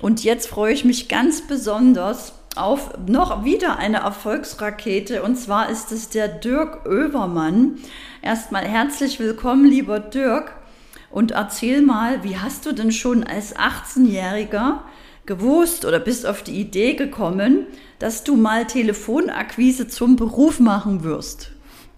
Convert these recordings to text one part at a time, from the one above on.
Und jetzt freue ich mich ganz besonders auf noch wieder eine Erfolgsrakete. Und zwar ist es der Dirk Oevermann. Erstmal herzlich willkommen, lieber Dirk. Und erzähl mal, wie hast du denn schon als 18-Jähriger gewusst oder bist auf die Idee gekommen, dass du mal Telefonakquise zum Beruf machen wirst?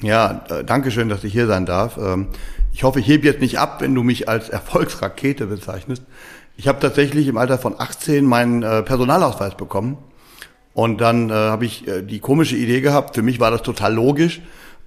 Ja, äh, danke schön, dass ich hier sein darf. Ähm, ich hoffe, ich hebe jetzt nicht ab, wenn du mich als Erfolgsrakete bezeichnest. Ich habe tatsächlich im Alter von 18 meinen äh, Personalausweis bekommen. Und dann äh, habe ich äh, die komische Idee gehabt, für mich war das total logisch,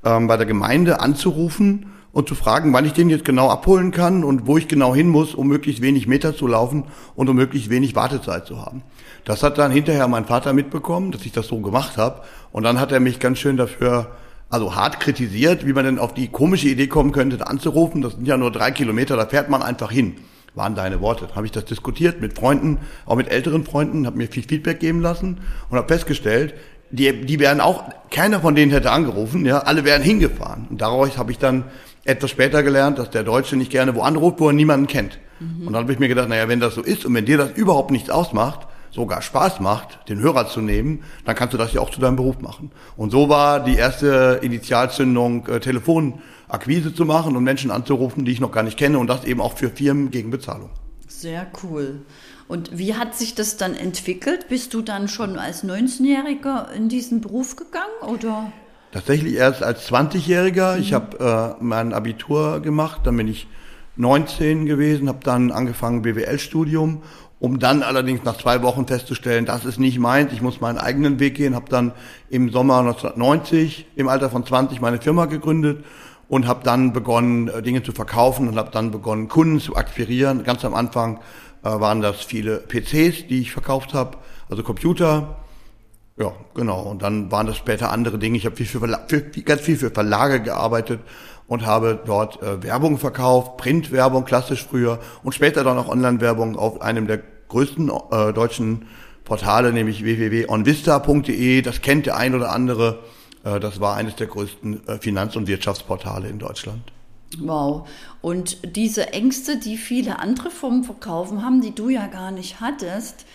ähm, bei der Gemeinde anzurufen und zu fragen, wann ich den jetzt genau abholen kann und wo ich genau hin muss, um möglichst wenig Meter zu laufen und um möglichst wenig Wartezeit zu haben. Das hat dann hinterher mein Vater mitbekommen, dass ich das so gemacht habe. Und dann hat er mich ganz schön dafür, also hart kritisiert, wie man denn auf die komische Idee kommen könnte, da anzurufen. Das sind ja nur drei Kilometer, da fährt man einfach hin waren deine Worte. Dann habe ich das diskutiert mit Freunden, auch mit älteren Freunden, habe mir viel Feedback geben lassen und habe festgestellt, die, die wären auch, keiner von denen hätte angerufen, ja, alle wären hingefahren. Und daraus habe ich dann etwas später gelernt, dass der Deutsche nicht gerne wo anruft, wo er niemanden kennt. Mhm. Und dann habe ich mir gedacht, naja, wenn das so ist und wenn dir das überhaupt nichts ausmacht, sogar Spaß macht, den Hörer zu nehmen, dann kannst du das ja auch zu deinem Beruf machen. Und so war die erste Initialzündung äh, Telefon Akquise zu machen und Menschen anzurufen, die ich noch gar nicht kenne und das eben auch für Firmen gegen Bezahlung. Sehr cool. Und wie hat sich das dann entwickelt? Bist du dann schon als 19-Jähriger in diesen Beruf gegangen oder? Tatsächlich erst als 20-Jähriger. Mhm. Ich habe äh, mein Abitur gemacht, dann bin ich 19 gewesen, habe dann angefangen BWL-Studium, um dann allerdings nach zwei Wochen festzustellen, das ist nicht meins, ich muss meinen eigenen Weg gehen, habe dann im Sommer 1990 im Alter von 20 meine Firma gegründet und habe dann begonnen, äh, Dinge zu verkaufen und habe dann begonnen, Kunden zu akquirieren. Ganz am Anfang äh, waren das viele PCs, die ich verkauft habe, also Computer. Ja, genau. Und dann waren das später andere Dinge. Ich habe viel für, für, ganz viel für Verlage gearbeitet und habe dort äh, Werbung verkauft, Printwerbung klassisch früher und später dann auch Online-Werbung auf einem der größten äh, deutschen Portale, nämlich www.onvista.de. Das kennt der ein oder andere. Äh, das war eines der größten äh, Finanz- und Wirtschaftsportale in Deutschland. Wow. Und diese Ängste, die viele andere Firmen verkaufen haben, die du ja gar nicht hattest,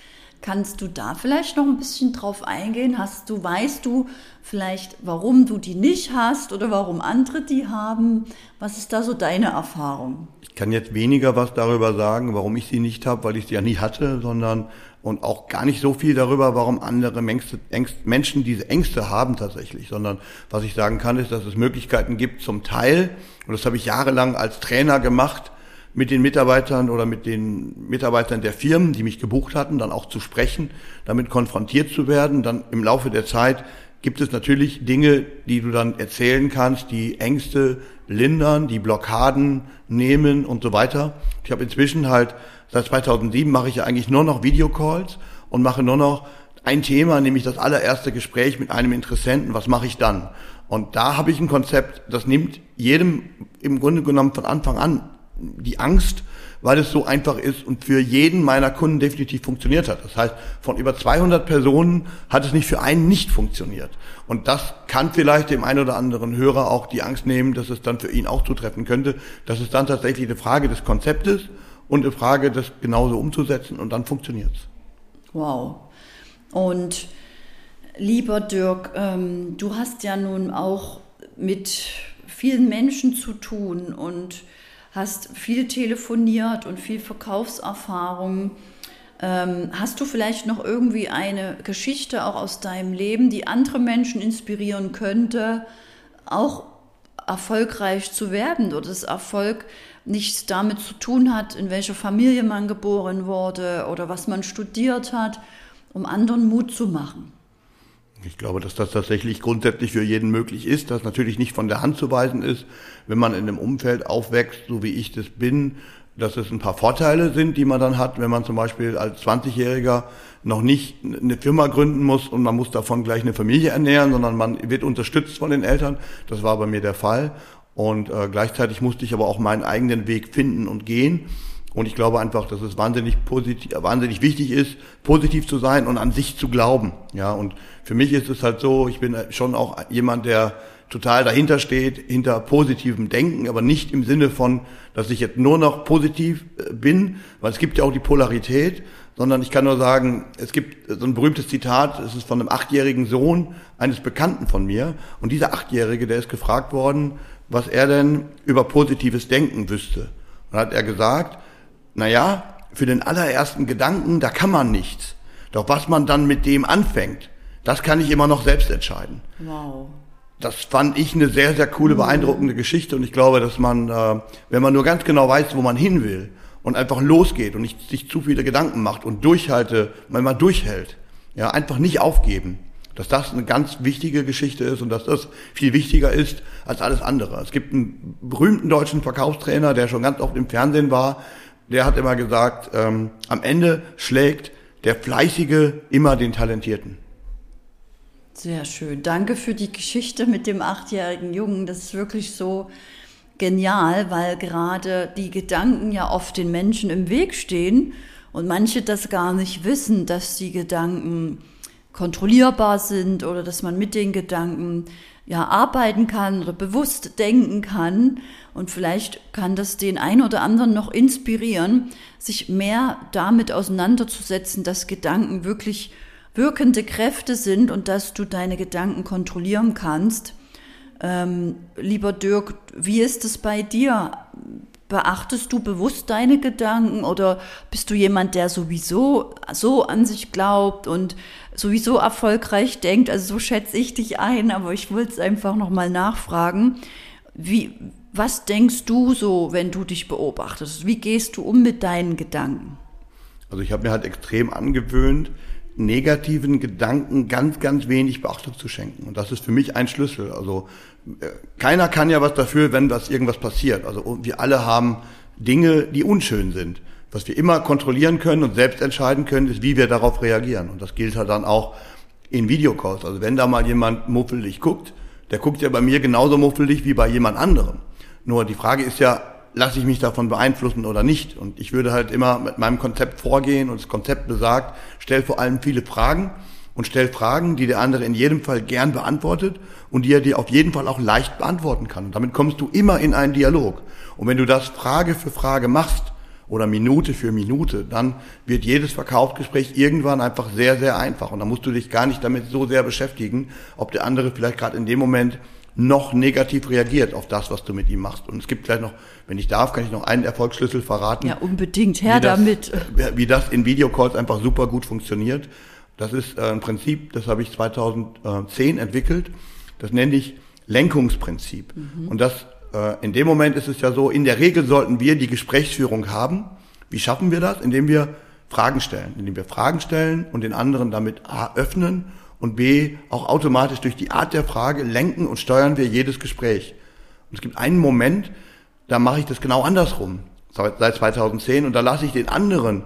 kannst du da vielleicht noch ein bisschen drauf eingehen? Hast du, weißt du vielleicht, warum du die nicht hast oder warum andere die haben? Was ist da so deine Erfahrung? Ich kann jetzt weniger was darüber sagen, warum ich sie nicht habe, weil ich sie ja nie hatte, sondern und auch gar nicht so viel darüber, warum andere Menschen diese Ängste haben tatsächlich, sondern was ich sagen kann, ist, dass es Möglichkeiten gibt, zum Teil, und das habe ich jahrelang als Trainer gemacht, mit den Mitarbeitern oder mit den Mitarbeitern der Firmen, die mich gebucht hatten, dann auch zu sprechen, damit konfrontiert zu werden. Dann im Laufe der Zeit gibt es natürlich Dinge, die du dann erzählen kannst, die Ängste lindern, die Blockaden nehmen und so weiter. Ich habe inzwischen halt Seit 2007 mache ich ja eigentlich nur noch Videocalls und mache nur noch ein Thema, nämlich das allererste Gespräch mit einem Interessenten. Was mache ich dann? Und da habe ich ein Konzept, das nimmt jedem im Grunde genommen von Anfang an die Angst, weil es so einfach ist und für jeden meiner Kunden definitiv funktioniert hat. Das heißt, von über 200 Personen hat es nicht für einen nicht funktioniert. Und das kann vielleicht dem einen oder anderen Hörer auch die Angst nehmen, dass es dann für ihn auch zutreffen könnte. Das ist dann tatsächlich eine Frage des Konzeptes und eine Frage, das genauso umzusetzen und dann funktioniert's. Wow. Und lieber Dirk, ähm, du hast ja nun auch mit vielen Menschen zu tun und hast viel telefoniert und viel Verkaufserfahrung. Ähm, hast du vielleicht noch irgendwie eine Geschichte auch aus deinem Leben, die andere Menschen inspirieren könnte, auch erfolgreich zu werden oder das Erfolg nichts damit zu tun hat, in welcher Familie man geboren wurde oder was man studiert hat, um anderen Mut zu machen. Ich glaube, dass das tatsächlich grundsätzlich für jeden möglich ist, dass natürlich nicht von der Hand zu weisen ist, wenn man in einem Umfeld aufwächst, so wie ich das bin, dass es ein paar Vorteile sind, die man dann hat, wenn man zum Beispiel als 20-Jähriger noch nicht eine Firma gründen muss und man muss davon gleich eine Familie ernähren, sondern man wird unterstützt von den Eltern. Das war bei mir der Fall. Und äh, gleichzeitig musste ich aber auch meinen eigenen Weg finden und gehen. Und ich glaube einfach, dass es wahnsinnig positiv, wahnsinnig wichtig ist, positiv zu sein und an sich zu glauben. Ja, und für mich ist es halt so, ich bin schon auch jemand, der total dahinter steht, hinter positivem Denken, aber nicht im Sinne von, dass ich jetzt nur noch positiv äh, bin, weil es gibt ja auch die Polarität, sondern ich kann nur sagen, es gibt so ein berühmtes Zitat, es ist von einem achtjährigen Sohn eines Bekannten von mir. Und dieser Achtjährige, der ist gefragt worden, was er denn über positives Denken wüsste. Und hat er gesagt, na ja, für den allerersten Gedanken, da kann man nichts. Doch was man dann mit dem anfängt, das kann ich immer noch selbst entscheiden. Wow. Das fand ich eine sehr, sehr coole, beeindruckende Geschichte und ich glaube, dass man, äh, wenn man nur ganz genau weiß, wo man hin will und einfach losgeht und nicht sich zu viele Gedanken macht und durchhalte, wenn man durchhält, ja, einfach nicht aufgeben, dass das eine ganz wichtige Geschichte ist und dass das viel wichtiger ist als alles andere. Es gibt einen berühmten deutschen Verkaufstrainer, der schon ganz oft im Fernsehen war, der hat immer gesagt, ähm, am Ende schlägt der Fleißige immer den Talentierten. Sehr schön. Danke für die Geschichte mit dem achtjährigen Jungen. Das ist wirklich so genial, weil gerade die Gedanken ja oft den Menschen im Weg stehen und manche das gar nicht wissen, dass die Gedanken kontrollierbar sind oder dass man mit den Gedanken ja arbeiten kann oder bewusst denken kann. Und vielleicht kann das den einen oder anderen noch inspirieren, sich mehr damit auseinanderzusetzen, dass Gedanken wirklich wirkende Kräfte sind und dass du deine Gedanken kontrollieren kannst. Ähm, lieber Dirk, wie ist es bei dir? Beachtest du bewusst deine Gedanken oder bist du jemand, der sowieso so an sich glaubt und sowieso erfolgreich denkt? Also so schätze ich dich ein, aber ich wollte es einfach nochmal nachfragen. Wie, was denkst du so, wenn du dich beobachtest? Wie gehst du um mit deinen Gedanken? Also ich habe mir halt extrem angewöhnt, negativen Gedanken ganz, ganz wenig Beachtung zu schenken. Und das ist für mich ein Schlüssel. Also äh, keiner kann ja was dafür, wenn was irgendwas passiert. Also wir alle haben Dinge, die unschön sind. Was wir immer kontrollieren können und selbst entscheiden können, ist, wie wir darauf reagieren. Und das gilt halt dann auch in Videocalls. Also wenn da mal jemand muffelig guckt, der guckt ja bei mir genauso muffelig wie bei jemand anderem. Nur die Frage ist ja, lasse ich mich davon beeinflussen oder nicht? Und ich würde halt immer mit meinem Konzept vorgehen und das Konzept besagt, stell vor allem viele Fragen und stell Fragen, die der andere in jedem Fall gern beantwortet und die er dir auf jeden Fall auch leicht beantworten kann. Und damit kommst du immer in einen Dialog. Und wenn du das Frage für Frage machst oder Minute für Minute, dann wird jedes Verkaufsgespräch irgendwann einfach sehr, sehr einfach. Und dann musst du dich gar nicht damit so sehr beschäftigen, ob der andere vielleicht gerade in dem Moment noch negativ reagiert auf das, was du mit ihm machst. Und es gibt vielleicht noch, wenn ich darf, kann ich noch einen Erfolgsschlüssel verraten. Ja, unbedingt, her damit. Wie das in Videocalls einfach super gut funktioniert. Das ist äh, ein Prinzip, das habe ich 2010 entwickelt. Das nenne ich Lenkungsprinzip. Mhm. Und das, äh, in dem Moment ist es ja so, in der Regel sollten wir die Gesprächsführung haben. Wie schaffen wir das? Indem wir Fragen stellen. Indem wir Fragen stellen und den anderen damit A, öffnen und B, auch automatisch durch die Art der Frage lenken und steuern wir jedes Gespräch. Und es gibt einen Moment, da mache ich das genau andersrum, seit 2010, und da lasse ich den anderen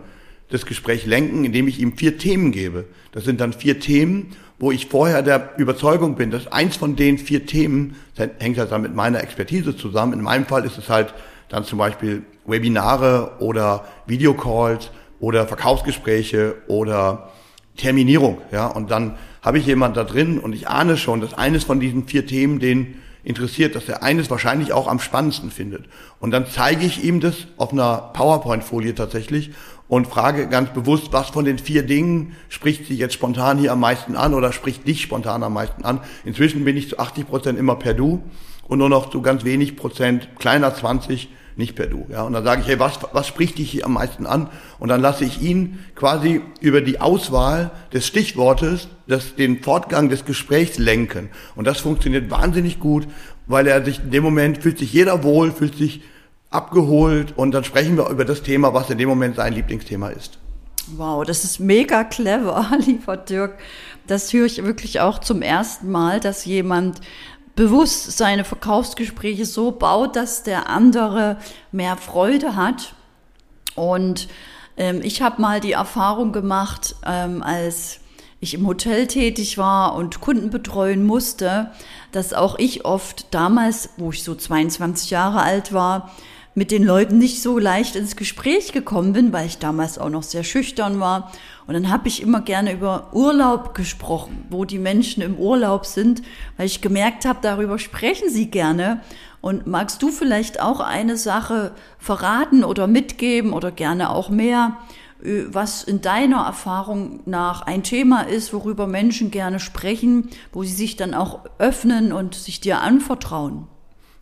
das Gespräch lenken, indem ich ihm vier Themen gebe. Das sind dann vier Themen, wo ich vorher der Überzeugung bin, dass eins von den vier Themen, hängt halt dann mit meiner Expertise zusammen. In meinem Fall ist es halt dann zum Beispiel Webinare oder Videocalls oder Verkaufsgespräche oder Terminierung, ja, und dann habe ich jemand da drin und ich ahne schon, dass eines von diesen vier Themen den interessiert, dass er eines wahrscheinlich auch am spannendsten findet. Und dann zeige ich ihm das auf einer PowerPoint-Folie tatsächlich und frage ganz bewusst, was von den vier Dingen spricht sie jetzt spontan hier am meisten an oder spricht dich spontan am meisten an. Inzwischen bin ich zu 80 Prozent immer per Du und nur noch zu ganz wenig Prozent, kleiner 20, nicht per Du. Ja, und dann sage ich, hey, was, was spricht dich hier am meisten an? Und dann lasse ich ihn quasi über die Auswahl des Stichwortes das, den Fortgang des Gesprächs lenken. Und das funktioniert wahnsinnig gut, weil er sich in dem Moment fühlt sich jeder wohl, fühlt sich abgeholt und dann sprechen wir über das Thema, was in dem Moment sein Lieblingsthema ist. Wow, das ist mega clever, lieber Dirk. Das höre ich wirklich auch zum ersten Mal, dass jemand bewusst seine Verkaufsgespräche so baut, dass der andere mehr Freude hat. Und ähm, ich habe mal die Erfahrung gemacht, ähm, als ich im Hotel tätig war und Kunden betreuen musste, dass auch ich oft damals, wo ich so 22 Jahre alt war, mit den Leuten nicht so leicht ins Gespräch gekommen bin, weil ich damals auch noch sehr schüchtern war. Und dann habe ich immer gerne über Urlaub gesprochen, wo die Menschen im Urlaub sind, weil ich gemerkt habe, darüber sprechen sie gerne. Und magst du vielleicht auch eine Sache verraten oder mitgeben oder gerne auch mehr was in deiner Erfahrung nach ein Thema ist, worüber Menschen gerne sprechen, wo sie sich dann auch öffnen und sich dir anvertrauen.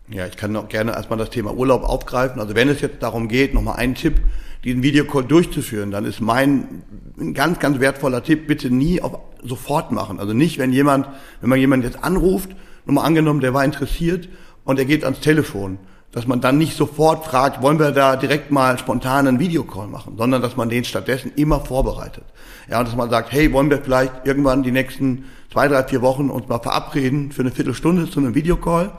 Ja, ich kann auch gerne erstmal das Thema Urlaub aufgreifen. Also wenn es jetzt darum geht, nochmal einen Tipp, diesen Videocall durchzuführen, dann ist mein ein ganz, ganz wertvoller Tipp, bitte nie auf sofort machen. Also nicht, wenn jemand, wenn man jemanden jetzt anruft, nur mal angenommen, der war interessiert und er geht ans Telefon, dass man dann nicht sofort fragt, wollen wir da direkt mal spontan einen Videocall machen, sondern dass man den stattdessen immer vorbereitet. Ja, und dass man sagt, hey, wollen wir vielleicht irgendwann die nächsten zwei, drei, vier Wochen uns mal verabreden für eine Viertelstunde zu einem Videocall.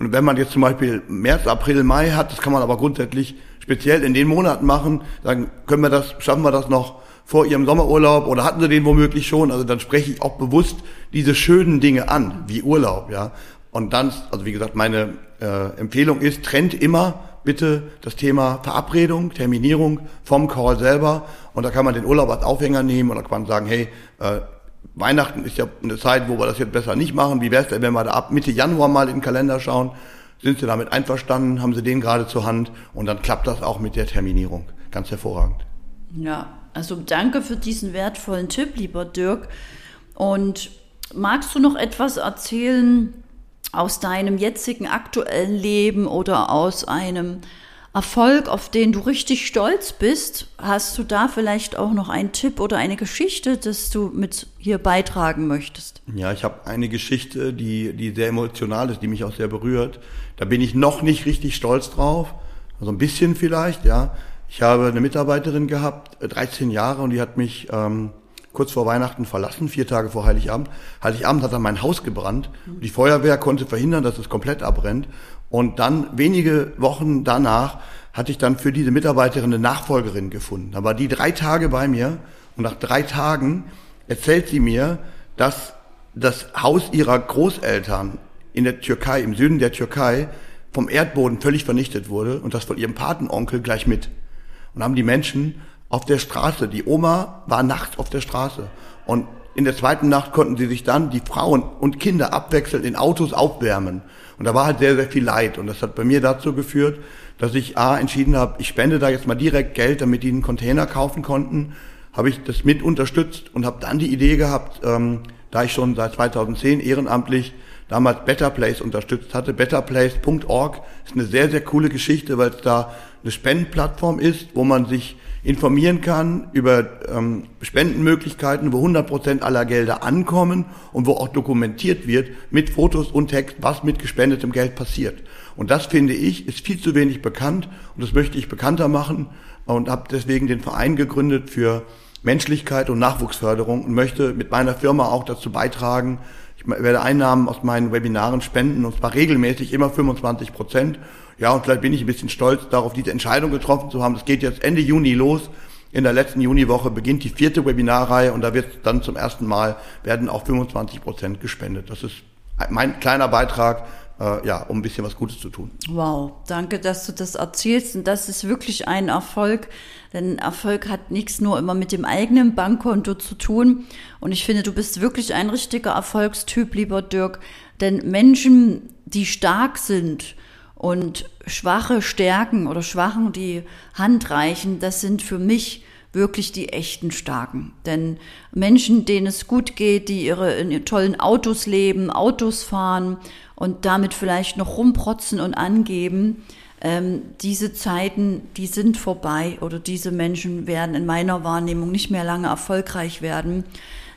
Und wenn man jetzt zum Beispiel März, April, Mai hat, das kann man aber grundsätzlich speziell in den Monaten machen, dann können wir das, schaffen wir das noch vor ihrem Sommerurlaub oder hatten sie den womöglich schon. Also dann spreche ich auch bewusst diese schönen Dinge an, wie Urlaub, ja. Und dann, also wie gesagt, meine äh, Empfehlung ist, trennt immer bitte das Thema Verabredung, Terminierung vom Call selber. Und da kann man den Urlaub als Aufhänger nehmen da kann man sagen, hey, äh, Weihnachten ist ja eine Zeit, wo wir das jetzt besser nicht machen. Wie wäre es denn, wenn wir da ab Mitte Januar mal in den Kalender schauen? Sind Sie damit einverstanden? Haben Sie den gerade zur Hand? Und dann klappt das auch mit der Terminierung. Ganz hervorragend. Ja, also danke für diesen wertvollen Tipp, lieber Dirk. Und magst du noch etwas erzählen aus deinem jetzigen aktuellen Leben oder aus einem Erfolg, auf den du richtig stolz bist? Hast du da vielleicht auch noch einen Tipp oder eine Geschichte, dass du mit hier beitragen möchtest? Ja, ich habe eine Geschichte, die, die sehr emotional ist, die mich auch sehr berührt. Da bin ich noch nicht richtig stolz drauf. Also ein bisschen vielleicht, ja. Ich habe eine Mitarbeiterin gehabt, 13 äh, Jahre, und die hat mich ähm, kurz vor Weihnachten verlassen, vier Tage vor Heiligabend. Heiligabend hat dann mein Haus gebrannt. Die Feuerwehr konnte verhindern, dass es komplett abbrennt. Und dann wenige Wochen danach hatte ich dann für diese Mitarbeiterin eine Nachfolgerin gefunden. Da war die drei Tage bei mir und nach drei Tagen erzählt sie mir, dass das Haus ihrer Großeltern in der Türkei, im Süden der Türkei, vom Erdboden völlig vernichtet wurde und das von ihrem Patenonkel gleich mit und haben die Menschen auf der Straße, die Oma war nachts auf der Straße und in der zweiten Nacht konnten sie sich dann die Frauen und Kinder abwechselnd in Autos aufwärmen. Und da war halt sehr, sehr viel Leid. Und das hat bei mir dazu geführt, dass ich A, entschieden habe, ich spende da jetzt mal direkt Geld, damit die einen Container kaufen konnten. Habe ich das mit unterstützt und habe dann die Idee gehabt, ähm, da ich schon seit 2010 ehrenamtlich damals Better Place unterstützt hatte. Betterplace.org ist eine sehr, sehr coole Geschichte, weil es da eine Spendenplattform ist, wo man sich informieren kann über ähm, Spendenmöglichkeiten, wo 100 Prozent aller Gelder ankommen und wo auch dokumentiert wird mit Fotos und Text, was mit gespendetem Geld passiert. Und das finde ich ist viel zu wenig bekannt und das möchte ich bekannter machen und habe deswegen den Verein gegründet für Menschlichkeit und Nachwuchsförderung und möchte mit meiner Firma auch dazu beitragen, ich werde Einnahmen aus meinen Webinaren spenden und zwar regelmäßig immer 25 Prozent. Ja, und vielleicht bin ich ein bisschen stolz darauf, diese Entscheidung getroffen zu haben. Es geht jetzt Ende Juni los. In der letzten Juniwoche beginnt die vierte Webinarreihe und da wird dann zum ersten Mal werden auch 25 Prozent gespendet. Das ist mein kleiner Beitrag äh, ja, um ein bisschen was Gutes zu tun. Wow, danke, dass du das erzählst. Und das ist wirklich ein Erfolg, denn Erfolg hat nichts nur immer mit dem eigenen Bankkonto zu tun. Und ich finde, du bist wirklich ein richtiger Erfolgstyp, lieber Dirk. Denn Menschen, die stark sind und Schwache stärken oder Schwachen die Hand reichen, das sind für mich wirklich die echten Starken. Denn Menschen, denen es gut geht, die ihre in tollen Autos leben, Autos fahren und damit vielleicht noch rumprotzen und angeben, ähm, diese Zeiten, die sind vorbei oder diese Menschen werden in meiner Wahrnehmung nicht mehr lange erfolgreich werden.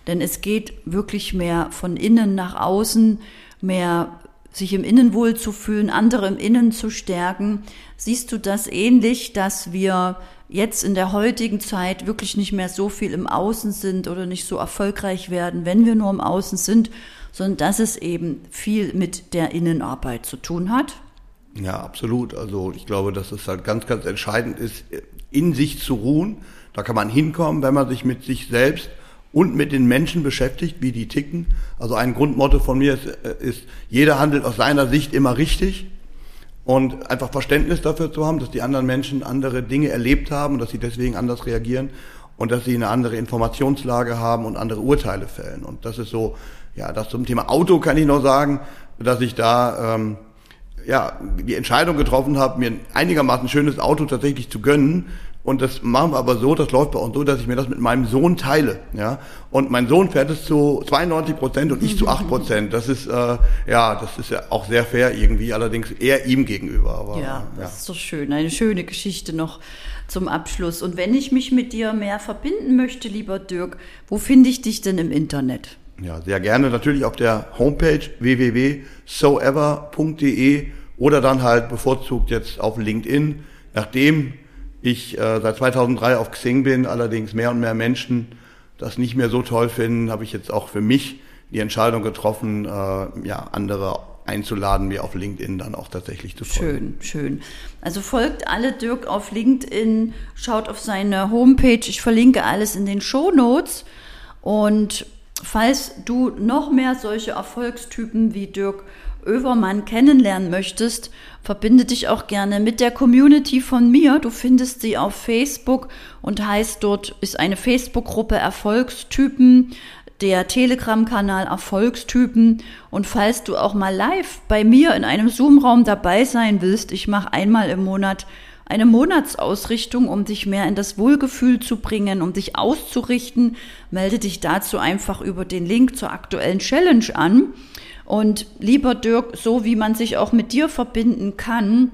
Denn es geht wirklich mehr von innen nach außen, mehr sich im Innen wohl zu fühlen, andere im Innen zu stärken. Siehst du das ähnlich, dass wir jetzt in der heutigen Zeit wirklich nicht mehr so viel im Außen sind oder nicht so erfolgreich werden, wenn wir nur im Außen sind, sondern dass es eben viel mit der Innenarbeit zu tun hat? Ja, absolut. Also ich glaube, dass es halt ganz, ganz entscheidend ist, in sich zu ruhen. Da kann man hinkommen, wenn man sich mit sich selbst und mit den Menschen beschäftigt, wie die ticken. Also ein Grundmotto von mir ist, äh, ist jeder handelt aus seiner Sicht immer richtig und einfach Verständnis dafür zu haben, dass die anderen Menschen andere Dinge erlebt haben und dass sie deswegen anders reagieren und dass sie eine andere Informationslage haben und andere Urteile fällen. Und das ist so, ja, das zum Thema Auto kann ich noch sagen, dass ich da ähm, ja die Entscheidung getroffen habe, mir ein einigermaßen schönes Auto tatsächlich zu gönnen Und das machen wir aber so, das läuft bei uns so, dass ich mir das mit meinem Sohn teile. Ja? Und mein Sohn fährt es zu 92 Prozent und ich zu 8 Prozent. Das ist, äh, ja, das ist ja auch sehr fair irgendwie, allerdings eher ihm gegenüber. Aber, ja, das ja. ist doch schön. Eine schöne Geschichte noch zum Abschluss. Und wenn ich mich mit dir mehr verbinden möchte, lieber Dirk, wo finde ich dich denn im Internet? Ja, sehr gerne. Natürlich auf der Homepage www.soever.de oder dann halt bevorzugt jetzt auf LinkedIn. Nachdem ich äh, seit 2003 auf Xing bin, allerdings mehr und mehr Menschen das nicht mehr so toll finden, habe ich jetzt auch für mich die Entscheidung getroffen, äh, ja, andere einzuladen, mir auf LinkedIn dann auch tatsächlich zu folgen. Schön, schön. Also folgt alle Dirk auf LinkedIn, schaut auf seine Homepage, ich verlinke alles in den Show Notes und falls du noch mehr solche Erfolgstypen wie Dirk Övermann kennenlernen möchtest, verbinde dich auch gerne mit der Community von mir. Du findest sie auf Facebook und heißt dort ist eine Facebook-Gruppe Erfolgstypen, der Telegram-Kanal Erfolgstypen. Und falls du auch mal live bei mir in einem Zoom-Raum dabei sein willst, ich mache einmal im Monat eine Monatsausrichtung, um dich mehr in das Wohlgefühl zu bringen, um dich auszurichten. Melde dich dazu einfach über den Link zur aktuellen Challenge an. Und lieber Dirk, so wie man sich auch mit dir verbinden kann,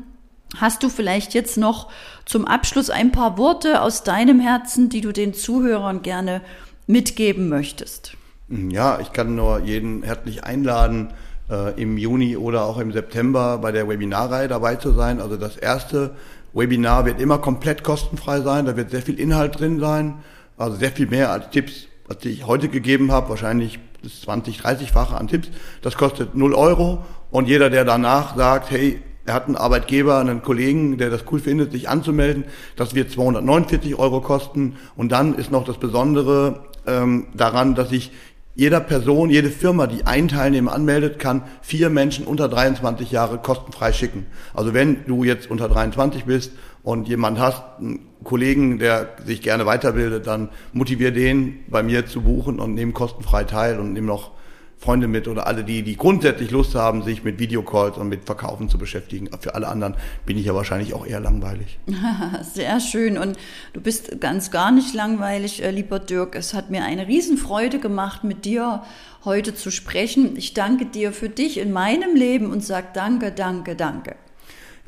hast du vielleicht jetzt noch zum Abschluss ein paar Worte aus deinem Herzen, die du den Zuhörern gerne mitgeben möchtest? Ja, ich kann nur jeden herzlich einladen, äh, im Juni oder auch im September bei der Webinarreihe dabei zu sein. Also das erste Webinar wird immer komplett kostenfrei sein. Da wird sehr viel Inhalt drin sein. Also sehr viel mehr als Tipps, was ich heute gegeben habe. Wahrscheinlich das 20, 30-fache an Tipps. Das kostet 0 Euro. Und jeder, der danach sagt, hey, er hat einen Arbeitgeber, einen Kollegen, der das cool findet, sich anzumelden, das wird 249 Euro kosten. Und dann ist noch das Besondere ähm, daran, dass ich jeder Person, jede Firma, die einen Teilnehmer anmeldet, kann vier Menschen unter 23 Jahre kostenfrei schicken. Also wenn du jetzt unter 23 bist und jemand hast, einen Kollegen, der sich gerne weiterbildet, dann motivier den bei mir zu buchen und nehmen kostenfrei teil und nimm noch Freunde mit oder alle, die, die grundsätzlich Lust haben, sich mit Videocalls und mit Verkaufen zu beschäftigen. Für alle anderen bin ich ja wahrscheinlich auch eher langweilig. Sehr schön. Und du bist ganz gar nicht langweilig, äh, lieber Dirk. Es hat mir eine Riesenfreude gemacht, mit dir heute zu sprechen. Ich danke dir für dich in meinem Leben und sag danke, danke, danke.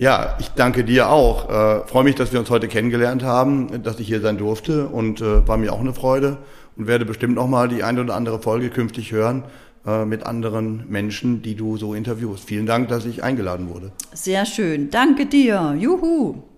Ja, ich danke dir auch. Äh, freue mich, dass wir uns heute kennengelernt haben, dass ich hier sein durfte und äh, war mir auch eine Freude und werde bestimmt noch mal die eine oder andere Folge künftig hören äh, mit anderen Menschen, die du so interviewst. Vielen Dank, dass ich eingeladen wurde. Sehr schön. Danke dir. Juhu.